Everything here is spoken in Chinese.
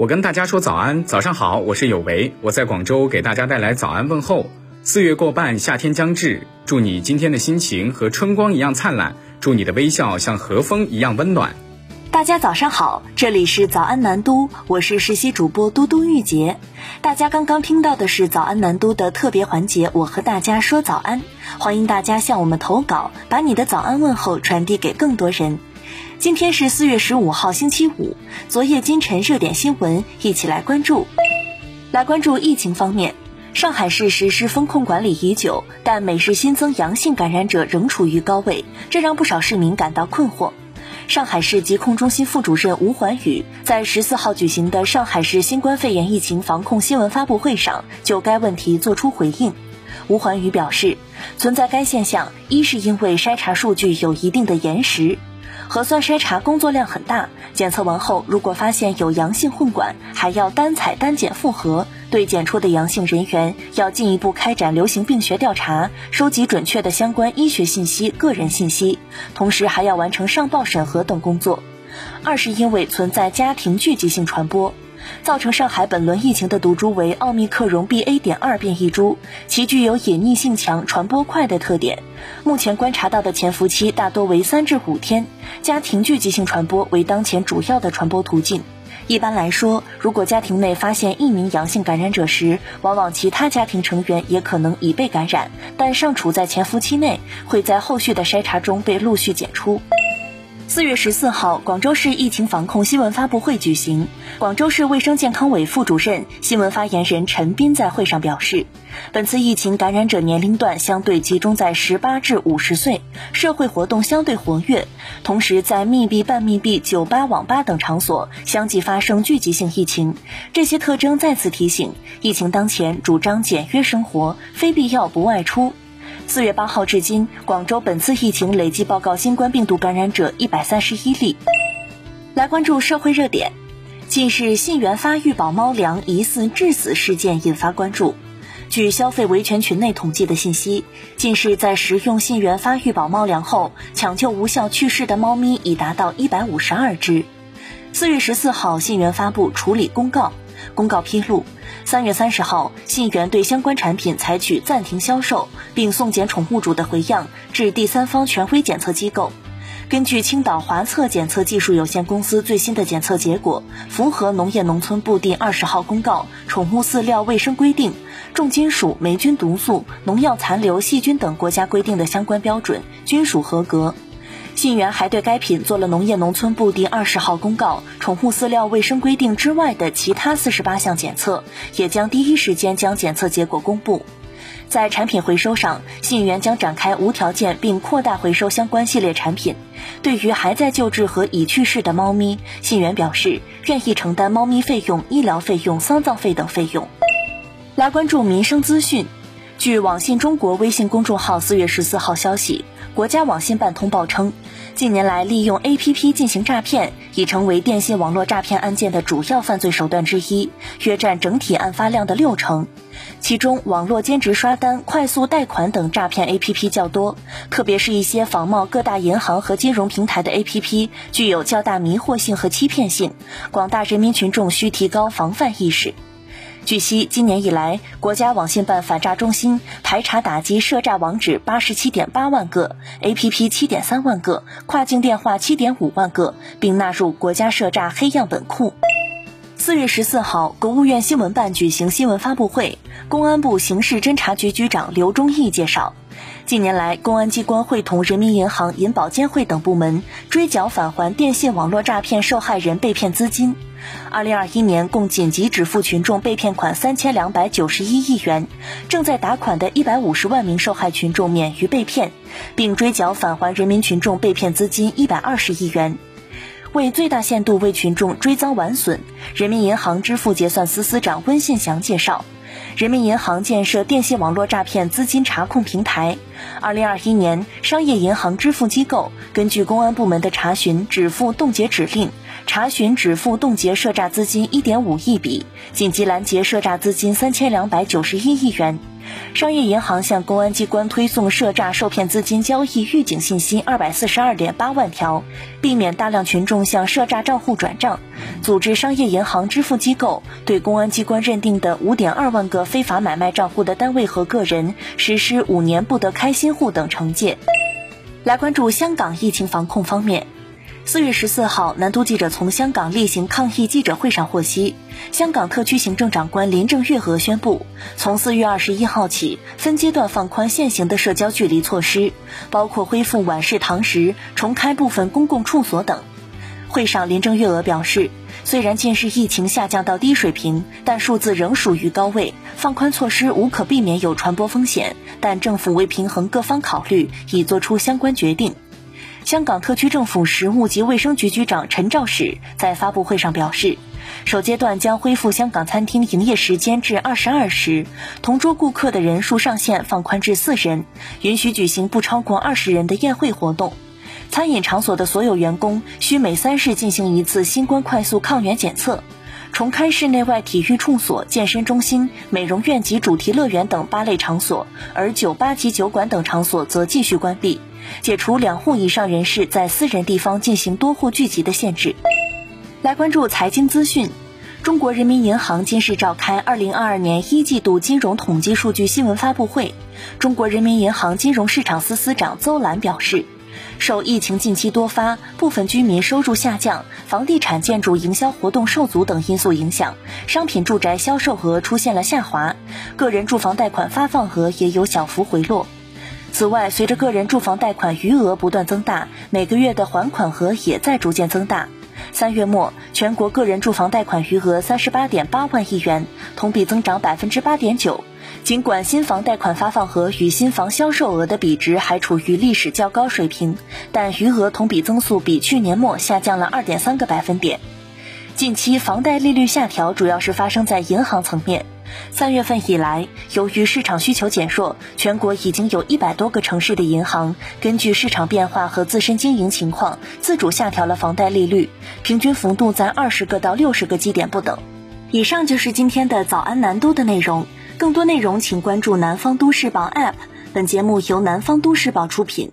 我跟大家说早安，早上好，我是有为，我在广州给大家带来早安问候。四月过半，夏天将至，祝你今天的心情和春光一样灿烂，祝你的微笑像和风一样温暖。大家早上好，这里是早安南都，我是实习主播嘟嘟玉洁。大家刚刚听到的是早安南都的特别环节，我和大家说早安，欢迎大家向我们投稿，把你的早安问候传递给更多人。今天是四月十五号，星期五。昨夜今晨热点新闻，一起来关注。来关注疫情方面，上海市实施风控管理已久，但每日新增阳性感染者仍处于高位，这让不少市民感到困惑。上海市疾控中心副主任吴环宇在十四号举行的上海市新冠肺炎疫情防控新闻发布会上就该问题作出回应。吴环宇表示，存在该现象，一是因为筛查数据有一定的延时。核酸筛查工作量很大，检测完后如果发现有阳性混管，还要单采单检复核。对检出的阳性人员，要进一步开展流行病学调查，收集准确的相关医学信息、个人信息，同时还要完成上报审核等工作。二是因为存在家庭聚集性传播。造成上海本轮疫情的毒株为奥密克戎 BA. 点二变异株，其具有隐匿性强、传播快的特点。目前观察到的潜伏期大多为三至五天，家庭聚集性传播为当前主要的传播途径。一般来说，如果家庭内发现一名阳性感染者时，往往其他家庭成员也可能已被感染，但尚处在潜伏期内，会在后续的筛查中被陆续检出。四月十四号，广州市疫情防控新闻发布会举行。广州市卫生健康委副主任、新闻发言人陈斌在会上表示，本次疫情感染者年龄段相对集中在十八至五十岁，社会活动相对活跃，同时在密闭、半密闭、酒吧、网吧等场所相继发生聚集性疫情。这些特征再次提醒，疫情当前，主张简约生活，非必要不外出。四月八号至今，广州本次疫情累计报告新冠病毒感染者一百三十一例。来关注社会热点，近日信源发育宝猫粮疑似致死事件引发关注。据消费维权群内统计的信息，近日在食用信源发育宝猫粮后抢救无效去世的猫咪已达到一百五十二只。四月十四号，信源发布处理公告。公告披露，三月三十号，信源对相关产品采取暂停销售，并送检宠物主的回样至第三方权威检测机构。根据青岛华测检测技术有限公司最新的检测结果，符合农业农村部第二十号公告宠物饲料卫生规定、重金属、霉菌毒素、农药残留、细菌等国家规定的相关标准，均属合格。信源还对该品做了农业农村部第二十号公告宠物饲料卫生规定之外的其他四十八项检测，也将第一时间将检测结果公布。在产品回收上，信源将展开无条件并扩大回收相关系列产品。对于还在救治和已去世的猫咪，信源表示愿意承担猫咪费用、医疗费用、丧葬费等费用。来关注民生资讯。据网信中国微信公众号四月十四号消息，国家网信办通报称，近年来利用 APP 进行诈骗已成为电信网络诈骗案件的主要犯罪手段之一，约占整体案发量的六成。其中，网络兼职刷单、快速贷款等诈骗 APP 较多，特别是一些仿冒各大银行和金融平台的 APP，具有较大迷惑性和欺骗性，广大人民群众需提高防范意识。据悉，今年以来，国家网信办反诈中心排查打击涉诈网址八十七点八万个，APP 七点三万个，跨境电话七点五万个，并纳入国家涉诈黑样本库。四月十四号，国务院新闻办举行新闻发布会，公安部刑事侦查局局长刘忠义介绍。近年来，公安机关会同人民银行、银保监会等部门追缴返还电信网络诈骗受害人被骗资金。二零二一年共紧急止付群众被骗款三千两百九十一亿元，正在打款的一百五十万名受害群众免于被骗，并追缴返还人民群众被骗资金一百二十亿元。为最大限度为群众追赃挽损，人民银行支付结算司司长温信祥介绍。人民银行建设电信网络诈骗资金查控平台。二零二一年，商业银行支付机构根据公安部门的查询、止付、冻结指令，查询止付冻结涉诈资金一点五亿笔，紧急拦截涉诈资金三千两百九十一亿元。商业银行向公安机关推送涉诈受骗资金交易预警信息二百四十二点八万条，避免大量群众向涉诈账户转账。组织商业银行支付机构对公安机关认定的五点二万个非法买卖账户的单位和个人实施五年不得开新户等惩戒。来关注香港疫情防控方面。四月十四号，南都记者从香港例行抗疫记者会上获悉，香港特区行政长官林郑月娥宣布，从四月二十一号起，分阶段放宽现行的社交距离措施，包括恢复晚市堂食、重开部分公共处所等。会上，林郑月娥表示，虽然近日疫情下降到低水平，但数字仍属于高位，放宽措施无可避免有传播风险，但政府为平衡各方考虑，已作出相关决定。香港特区政府食物及卫生局局长陈肇始在发布会上表示，首阶段将恢复香港餐厅营业时间至二十二时，同桌顾客的人数上限放宽至四人，允许举行不超过二十人的宴会活动。餐饮场所的所有员工需每三日进行一次新冠快速抗原检测。重开室内外体育处所、健身中心、美容院及主题乐园等八类场所，而酒吧及酒馆等场所则继续关闭。解除两户以上人士在私人地方进行多户聚集的限制。来关注财经资讯，中国人民银行今日召开二零二二年一季度金融统计数据新闻发布会。中国人民银行金融市场司司长邹兰表示，受疫情近期多发、部分居民收入下降、房地产建筑营销活动受阻等因素影响，商品住宅销售额出现了下滑，个人住房贷款发放额也有小幅回落。此外，随着个人住房贷款余额不断增大，每个月的还款额也在逐渐增大。三月末，全国个人住房贷款余额三十八点八万亿元，同比增长百分之八点九。尽管新房贷款发放额与新房销售额的比值还处于历史较高水平，但余额同比增速比去年末下降了二点三个百分点。近期房贷利率下调主要是发生在银行层面。三月份以来，由于市场需求减弱，全国已经有一百多个城市的银行根据市场变化和自身经营情况，自主下调了房贷利率，平均幅度在二十个到六十个基点不等。以上就是今天的早安南都的内容，更多内容请关注南方都市报 App。本节目由南方都市报出品。